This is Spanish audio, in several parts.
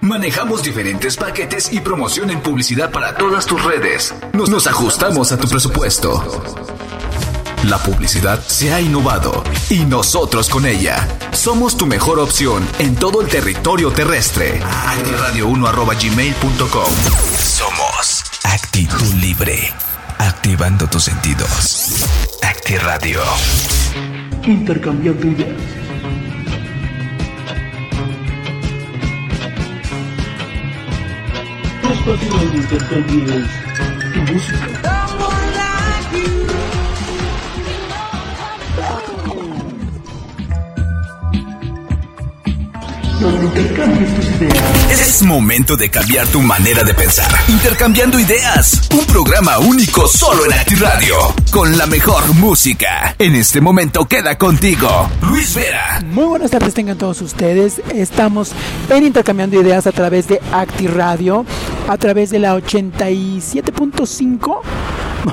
Manejamos diferentes paquetes y promoción en publicidad para todas tus redes. Nos, ajustamos a tu presupuesto. La publicidad se ha innovado y nosotros con ella. Somos tu mejor opción en todo el territorio terrestre. Actiradio1.gmail.com Somos actitud libre. Activando tus sentidos. Actiradio. Intercambiando ideas. Tu música. Es momento de cambiar tu manera de pensar. Intercambiando ideas. Un programa único solo en Actiradio. Con la mejor música. En este momento queda contigo. Luis Vera. Muy buenas tardes tengan todos ustedes. Estamos en Intercambiando Ideas a través de Acti Radio, a través de la 87.5.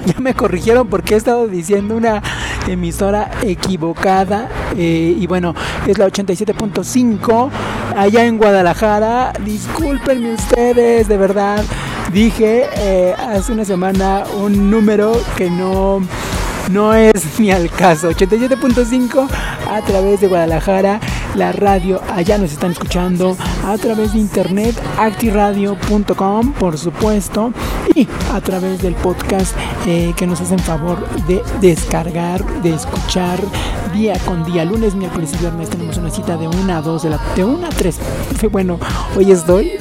Ya me corrigieron porque he estado diciendo una emisora equivocada. eh, y bueno, es la 87.5 allá en Guadalajara. Discúlpenme ustedes, de verdad. Dije eh, hace una semana un número que no no es ni al caso. 87.5 a través de Guadalajara, la radio, allá nos están escuchando a través de internet, actiradio.com, por supuesto, y a través del podcast eh, que nos hacen favor de descargar, de escuchar día con día, lunes, miércoles y viernes tenemos una cita de 1 a 2 de la de 1 a 3. Bueno, hoy estoy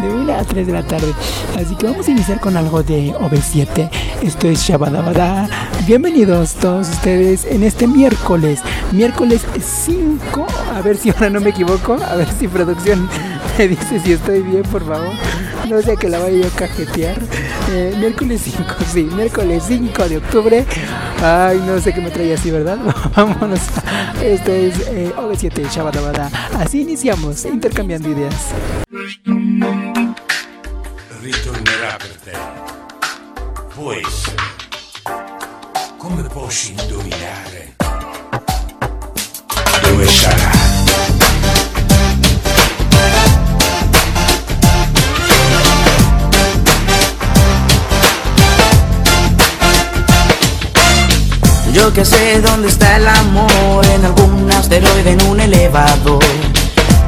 de 1 a 3 de la tarde. Así que vamos a iniciar con algo de OV7. Esto es Shabadabada. Bienvenidos todos ustedes en este miércoles, miércoles 5. A ver si ahora no me equivoco. A ver si producción me dice si estoy bien, por favor. No sea que la vaya yo a cajetear. Eh, miércoles 5, sí, miércoles 5 de octubre. Ay, no sé qué me trae así, ¿verdad? Vámonos. Esto es eh, OV7 Shabadabada. Así iniciamos, intercambiando ideas. Ritornerà per te. Può essere. Come posso indovinare? Dove sarà? Yo que sé dónde está el amor, en algún asteroide, en un elevador,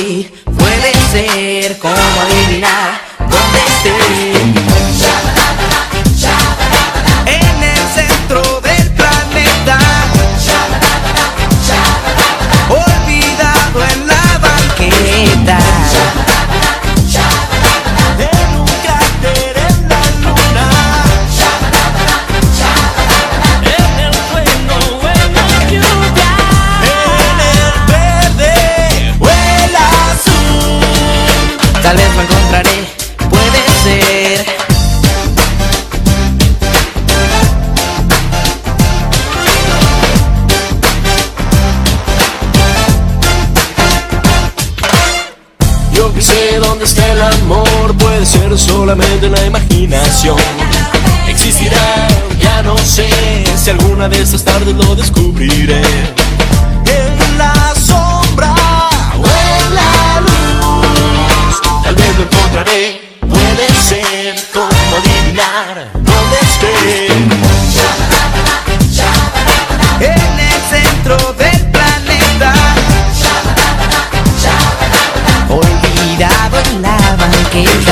puede ser como adivinar dónde esté. En el centro Tal vez lo encontraré, puede ser Yo que sé dónde está el amor, puede ser solamente una imaginación. Existirá, ya no sé si alguna de estas tardes lo descubriré. change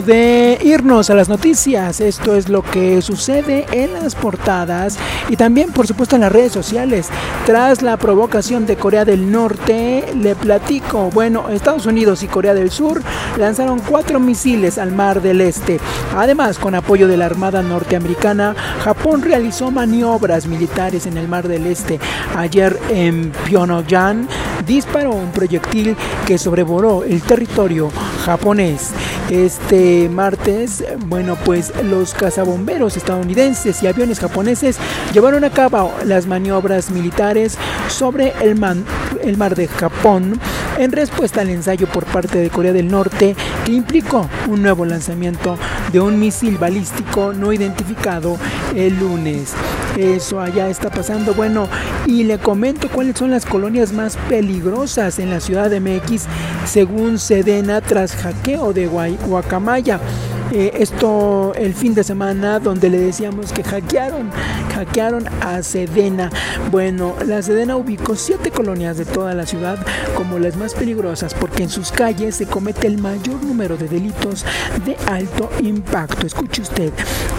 de irnos a las noticias. Esto es lo que sucede en las portadas y también, por supuesto, en las redes sociales. Tras la provocación de Corea del Norte, le platico. Bueno, Estados Unidos y Corea del Sur lanzaron cuatro misiles al Mar del Este. Además, con apoyo de la Armada norteamericana, Japón realizó maniobras militares en el Mar del Este. Ayer en Pyongyang disparó un proyectil que sobrevoló el territorio japonés. Este martes, bueno, pues los cazabomberos estadounidenses y aviones japoneses llevaron a cabo las maniobras militares sobre el, el mar de Japón en respuesta al ensayo por parte de Corea del Norte que implicó un nuevo lanzamiento de un misil balístico no identificado el lunes. Eso allá está pasando. Bueno, y le comento cuáles son las colonias más peligrosas en la ciudad de MX según Sedena tras hackeo de Guacamaya. Eh, esto el fin de semana donde le decíamos que hackearon, hackearon a Sedena. Bueno, la Sedena ubicó siete colonias de toda la ciudad como las más peligrosas porque en sus calles se comete el mayor número de delitos de alto impacto. Escuche usted.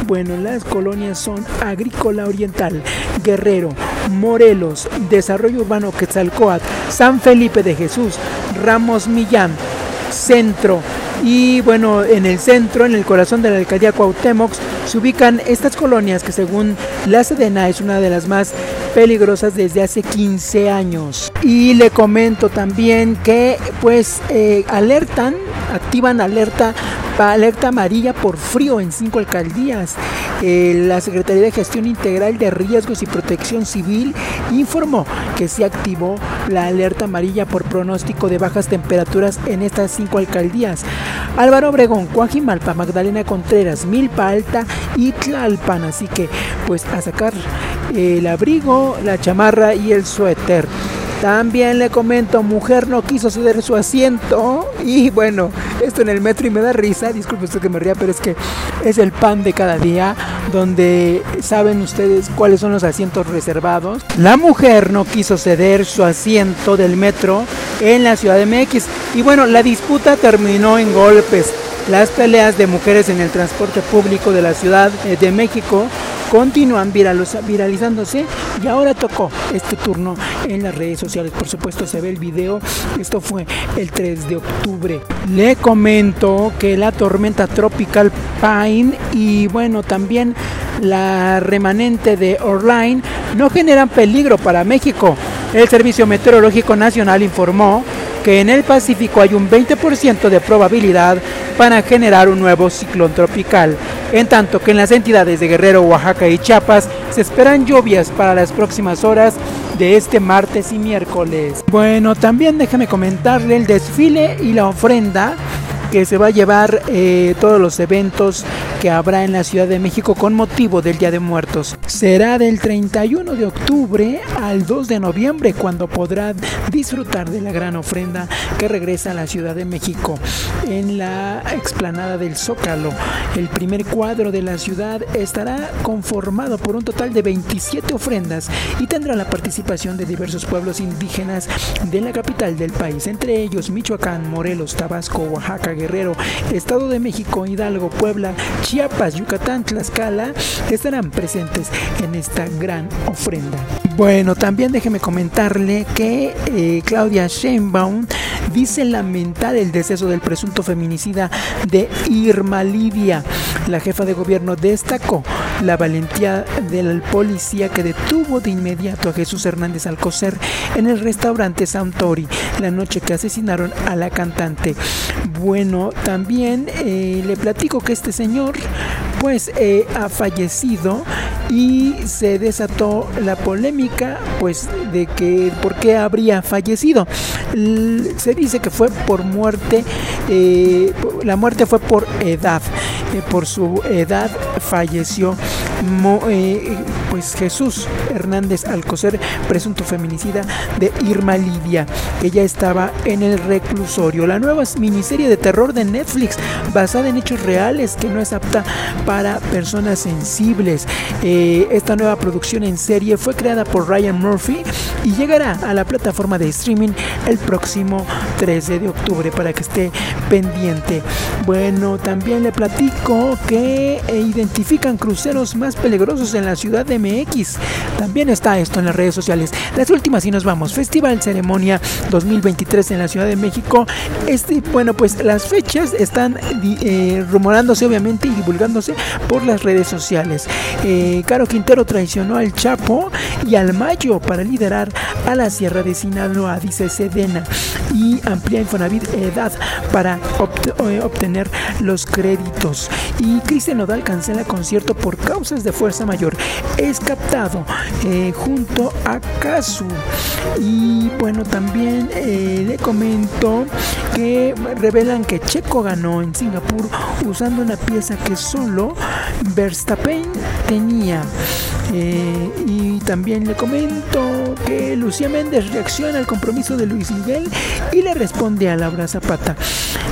Bueno, las colonias son Agrícola Oriental, Guerrero, Morelos, Desarrollo Urbano Quetzalcoatl, San Felipe de Jesús, Ramos Millán, Centro, y bueno, en el centro, en el corazón de la alcaldía Cuauhtémoc, se ubican estas colonias que según la Sedena es una de las más peligrosas desde hace 15 años. Y le comento también que pues eh, alertan, activan alerta alerta amarilla por frío en cinco alcaldías. Eh, la Secretaría de Gestión Integral de Riesgos y Protección Civil informó que se activó la alerta amarilla por pronóstico de bajas temperaturas en estas cinco alcaldías. Álvaro Obregón, Cuajimalpa, Magdalena Contreras, Milpa Alta y Tlalpan. Así que pues a sacar el abrigo, la chamarra y el suéter. También le comento, mujer no quiso ceder su asiento. Y bueno, esto en el metro y me da risa. Disculpe usted que me ría, pero es que es el pan de cada día. Donde saben ustedes cuáles son los asientos reservados. La mujer no quiso ceder su asiento del metro en la ciudad de MX. Y bueno, la disputa terminó en golpes. Las peleas de mujeres en el transporte público de la Ciudad de México continúan viralizándose y ahora tocó este turno en las redes sociales. Por supuesto se ve el video, esto fue el 3 de octubre. Le comento que la tormenta tropical Pine y bueno también la remanente de Orline no generan peligro para México. El Servicio Meteorológico Nacional informó que en el Pacífico hay un 20% de probabilidad para generar un nuevo ciclón tropical, en tanto que en las entidades de Guerrero, Oaxaca y Chiapas se esperan lluvias para las próximas horas de este martes y miércoles. Bueno, también déjame comentarle el desfile y la ofrenda que se va a llevar eh, todos los eventos que habrá en la Ciudad de México con motivo del Día de Muertos. Será del 31 de octubre al 2 de noviembre cuando podrán disfrutar de la gran ofrenda que regresa a la Ciudad de México en la explanada del Zócalo. El primer cuadro de la ciudad estará conformado por un total de 27 ofrendas y tendrá la participación de diversos pueblos indígenas de la capital del país, entre ellos Michoacán, Morelos, Tabasco, Oaxaca, Guerrero, Estado de México, Hidalgo, Puebla, Chiapas, Yucatán, Tlaxcala, estarán presentes en esta gran ofrenda. Bueno, también déjeme comentarle que eh, Claudia Sheinbaum dice lamentar el deceso del presunto feminicida de Irma Lidia. La jefa de gobierno destacó la valentía del policía que detuvo de inmediato a Jesús Hernández Alcocer en el restaurante Santori la noche que asesinaron a la cantante. Bueno, también eh, le platico que este señor pues eh, ha fallecido y se desató la polémica pues de que por qué habría fallecido. Se dice que fue por muerte, eh, la muerte fue por edad, por su edad falleció pues Jesús Hernández Alcocer, presunto feminicida de Irma Lidia, que ya estaba en el reclusorio. La nueva miniserie de terror de Netflix, basada en hechos reales, que no es apta para personas sensibles. Eh, esta nueva producción en serie fue creada por Ryan Murphy y llegará a la plataforma de streaming el próximo 13 de octubre para que esté pendiente. Bueno, también le platico que identifican cruceros más peligrosos en la ciudad de MX. También está esto en las redes sociales. Las últimas y nos vamos. Festival Ceremonia 2023 en la Ciudad de México. Este, bueno, pues las fechas están eh, rumorándose obviamente y divulgándose por las redes sociales. Eh, Caro Quintero traicionó al Chapo y al Mayo para liderar a la Sierra de Sinaloa, dice Sedena. Y amplía Infonavit edad para eh, obtener los créditos. Y Cristian Nodal cancela concierto por causas de fuerza mayor. Es captado eh, junto a Kazu. Y bueno, también eh, le comento que revelan que Checo ganó en Singapur usando una pieza que solo Verstappen tenía. y también le comento que Lucía Méndez reacciona al compromiso de Luis Miguel y le responde a Laura Zapata.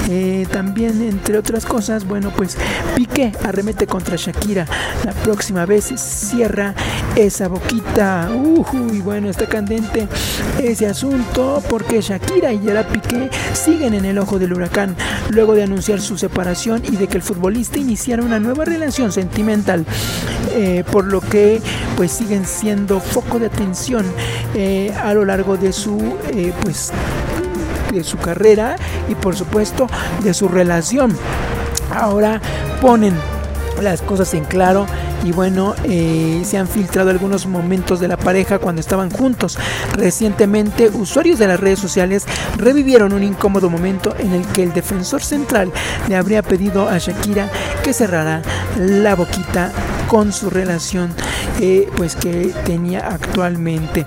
Eh, también, entre otras cosas, bueno, pues Piqué arremete contra Shakira. La próxima vez cierra esa boquita. y bueno, está candente ese asunto porque Shakira y Gerard Piqué siguen en el ojo del huracán luego de anunciar su separación y de que el futbolista iniciara una nueva relación sentimental. Eh, por lo que pues siguen siendo foco de atención eh, a lo largo de su pues de su carrera y por supuesto de su relación. Ahora ponen las cosas en claro y bueno, eh, se han filtrado algunos momentos de la pareja cuando estaban juntos. Recientemente, usuarios de las redes sociales revivieron un incómodo momento en el que el defensor central le habría pedido a Shakira que cerrara la boquita con su relación eh, pues que tenía actualmente.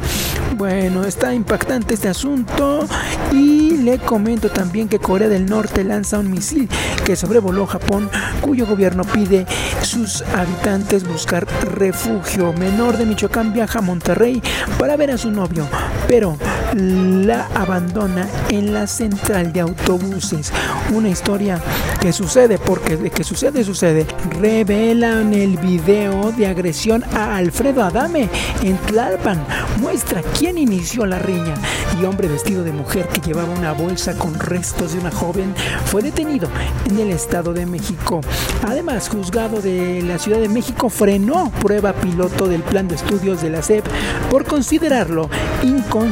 Bueno, está impactante este asunto y le comento también que Corea del Norte lanza un misil que sobrevoló Japón cuyo gobierno pide sus habitantes buscar refugio. Menor de Michoacán viaja a Monterrey para ver a su novio, pero la abandona en la central de autobuses. Una historia que sucede porque de que sucede sucede. Revelan el video de agresión a Alfredo Adame en Tlalpan. Muestra quién inició la riña y hombre vestido de mujer que llevaba una bolsa con restos de una joven fue detenido en el Estado de México. Además, juzgado de la Ciudad de México frenó prueba piloto del plan de estudios de la SEP por considerarlo inconstitucional.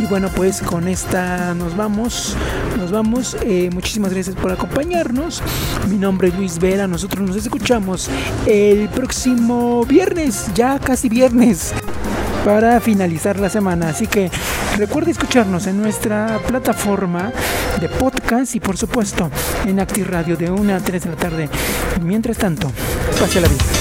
Y bueno, pues con esta nos vamos, nos vamos. Eh, muchísimas gracias por acompañarnos. Mi nombre es Luis Vera. Nosotros nos escuchamos el próximo viernes, ya casi viernes para finalizar la semana. Así que recuerde escucharnos en nuestra plataforma de podcast y por supuesto en Acti Radio de 1 a 3 de la tarde. Mientras tanto, pase la vida.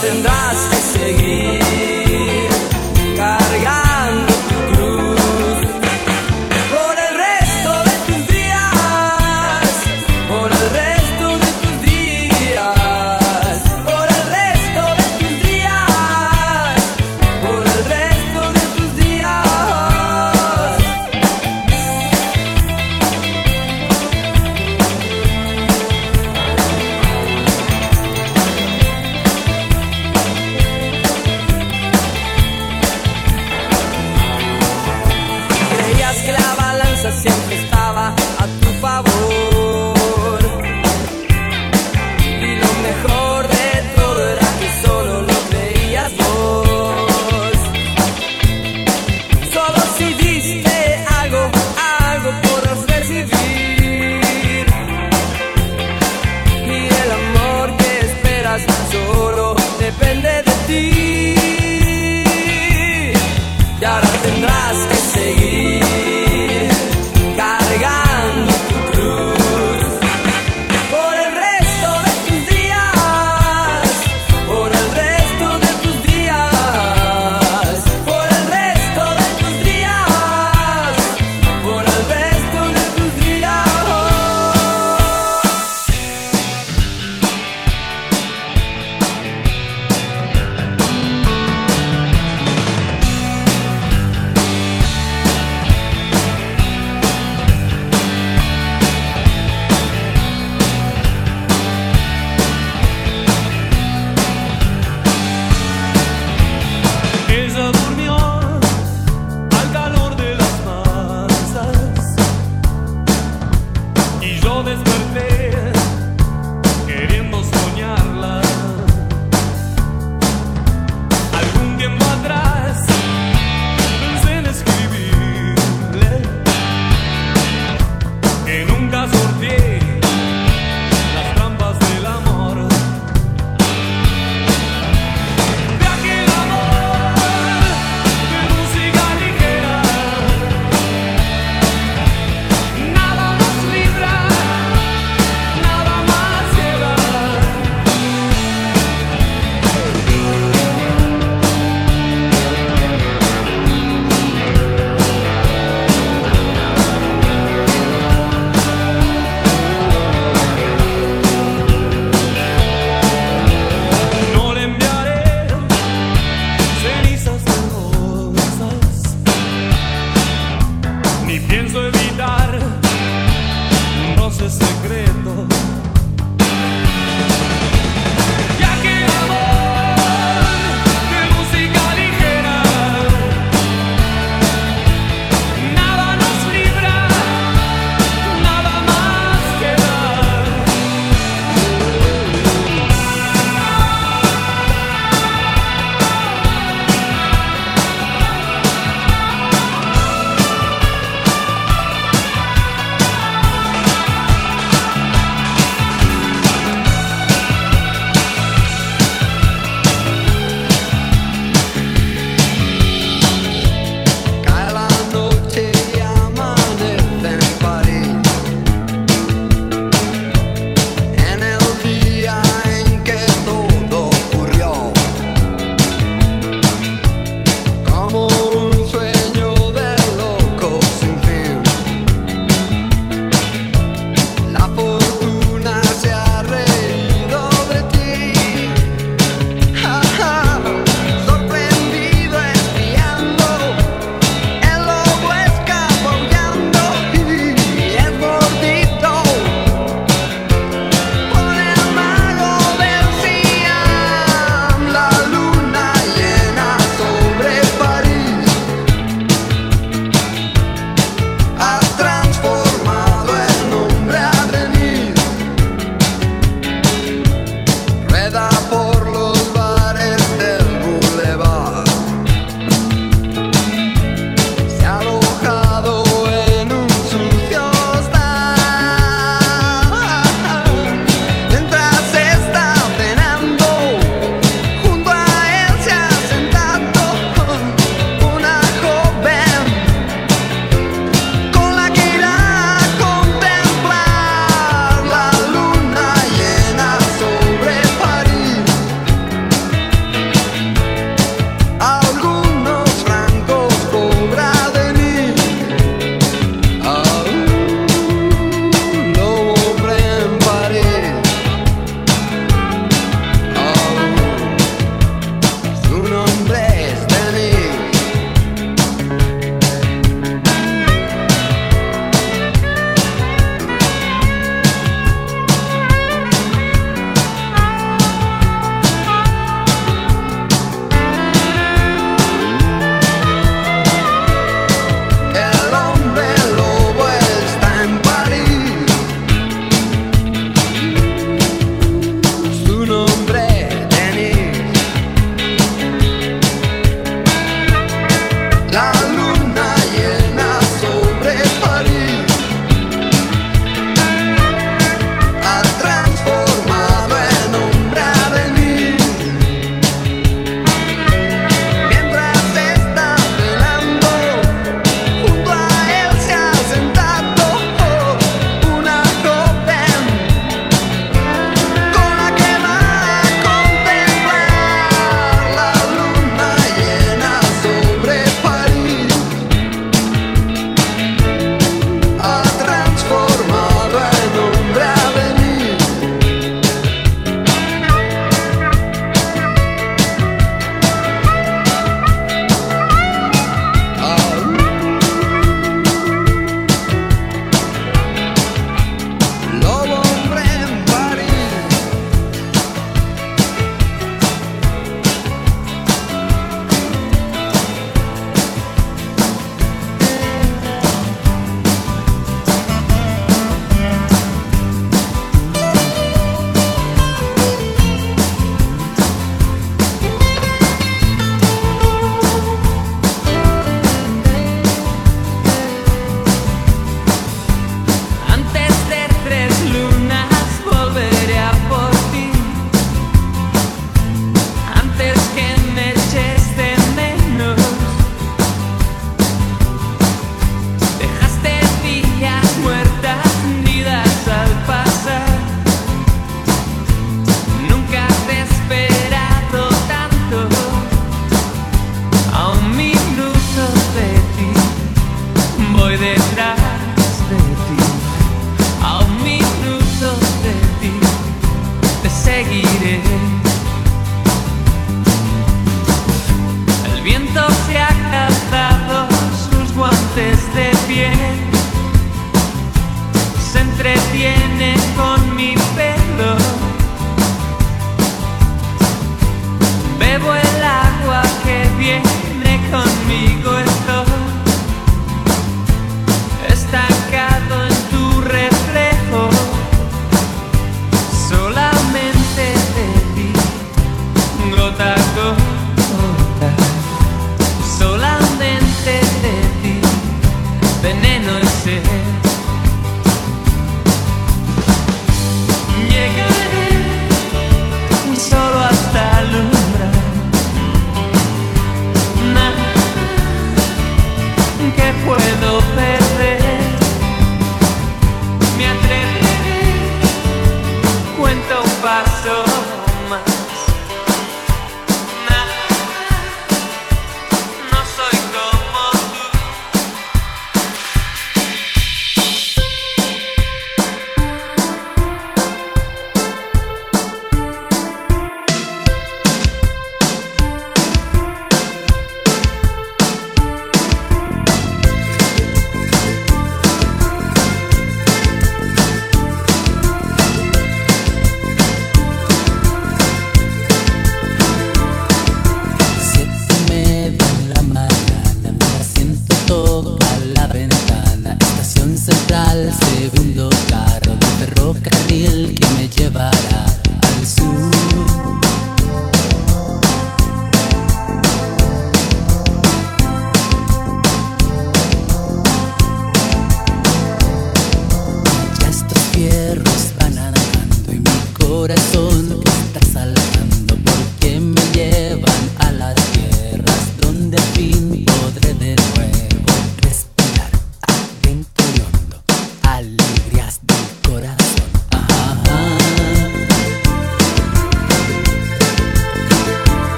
tendrás que seguir.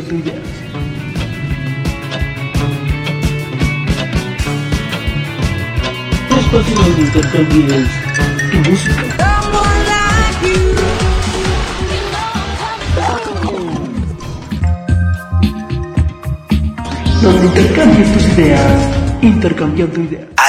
Dios Rivera. Tres páginas de intercambio tu música. Donde intercambies tus ideas, intercambiando ideas.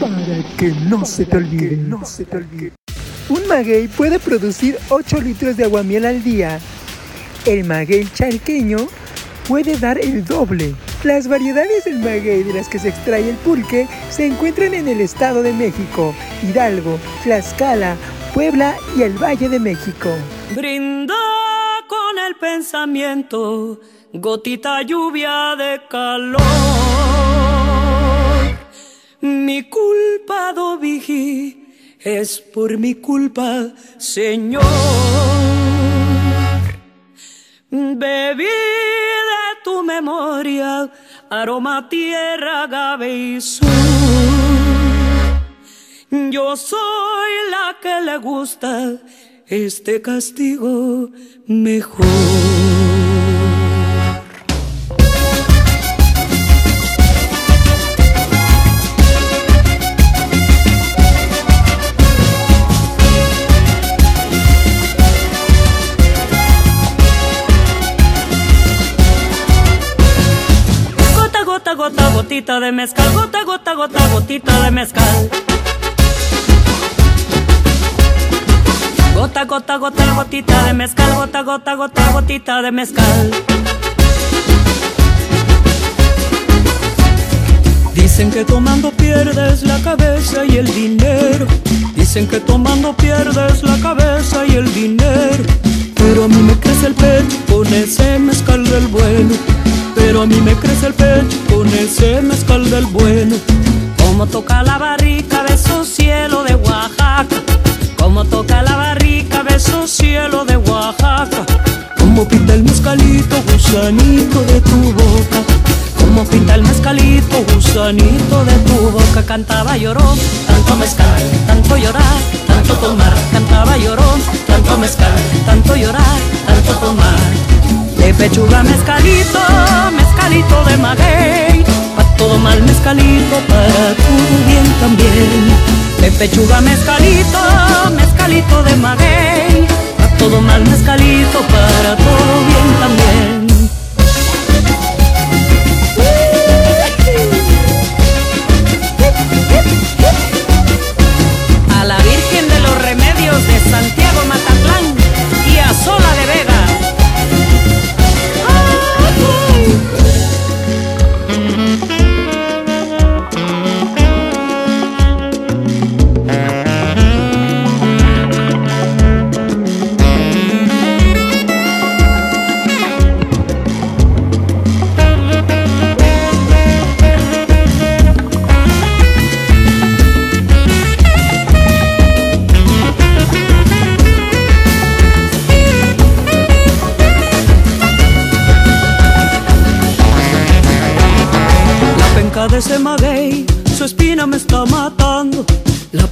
Para que no se te olvide. No se te olvide. Un maguey puede producir 8 litros de aguamiel al día. El maguey charqueño puede dar el doble. Las variedades del maguey de las que se extrae el pulque se encuentran en el Estado de México, Hidalgo, Tlaxcala, Puebla y el Valle de México. Brindó con el pensamiento, gotita lluvia de calor. Mi culpa, Dovigi, es por mi culpa, Señor. Bebí de tu memoria, aroma tierra, agave y sur. Yo soy la que le gusta este castigo mejor. Gota, gota, gota, gotita de mezcal, gota, gota, gota, gotita de mezcal. Gota, gota, gota, gotita de mezcal, gota, gota, gota, gotita de mezcal. Dicen que tomando pierdes la cabeza y el dinero. Dicen que tomando pierdes la cabeza y el dinero. Pero a mí me crece el pecho con ese mezcal del bueno. Pero a mí me crece el pecho con ese mezcal del bueno. Como toca la barrica, beso cielo de Oaxaca. Como toca la cielo de Oaxaca. Como pinta el mezcalito, gusanito de tu boca. Como pinta el mezcalito, gusanito de tu boca. Cantaba lloró, tanto mezcal, tanto llorar, tanto tomar. Cantaba lloró, tanto mezcal, tanto llorar, tanto tomar. De pechuga mezcalito, mezcalito de maguey. Pa' todo mal mezcalito, para todo bien también. De pechuga mezcalito, mezcalito de maguey. Pa' todo mal mezcalito, para todo bien también.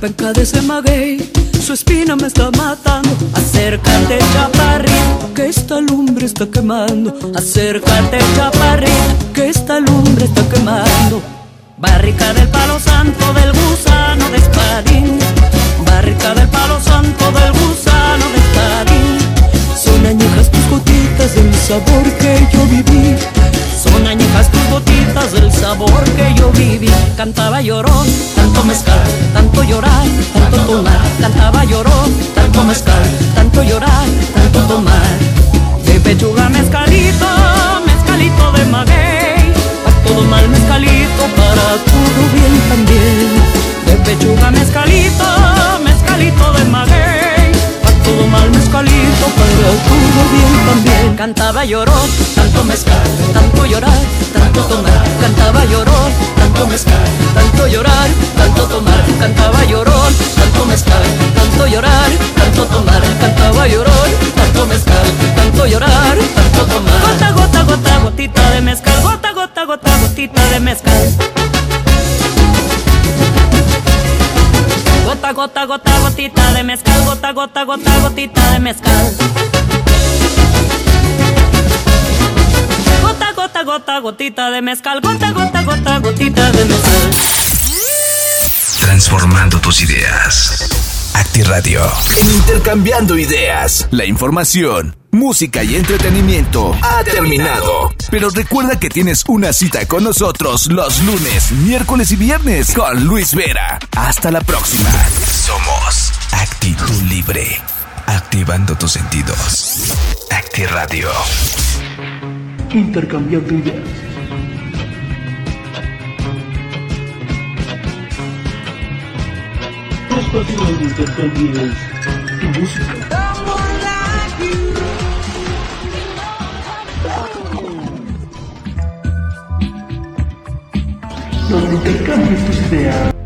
Penca de ese maguey, su espina me está matando. Acércate, chaparrito, que esta lumbre está quemando. Acércate, chaparrito, que esta lumbre está quemando. Barrica del palo santo del gusano de espadín. Barrica del palo santo del gusano de espadín. Son añejas tus gotitas del sabor que yo viví. Son añejas tus gotitas del sabor yo viví. Cantaba llorón, tanto mezcal, tanto llorar, tanto tomar. Cantaba llorón, tanto mezcal, tanto llorar, tanto tomar. De pechuga mezcalito, mezcalito de maguey. Pa' todo mal mezcalito, para todo bien también. De pechuga mezcalito, mezcalito de maguey. Todo mal mezcalito, para todo bien también. Cantaba llorón, tanto mezcal, tanto llorar, tanto tomar. Cantaba llorón, tanto mezcal, tanto llorar, tanto tomar. Cantaba llorón, tanto mezcal, tanto llorar, tanto tomar. Cantaba llorón, tanto mezcal, tanto llorar, tanto tomar. Gota, gota, gota, gotita de mezcal. Gota, gota, gota, gotita de mezcal. Gota, gota, gota, gotita de mezcal. Gota, gota, gota, gotita de mezcal. Gota, gota, gotita de mezcal. Gota, gota, gota, gotita de mezcal. Transformando tus ideas. Acti Radio. Intercambiando ideas. La información, música y entretenimiento ha terminado. Pero recuerda que tienes una cita con nosotros los lunes, miércoles y viernes con Luis Vera. Hasta la próxima. Somos Actitud Libre. Activando tus sentidos. Acti Radio. Intercambiando ideas. Espacio donde intercambies tu música. Donde intercambies tus ideas.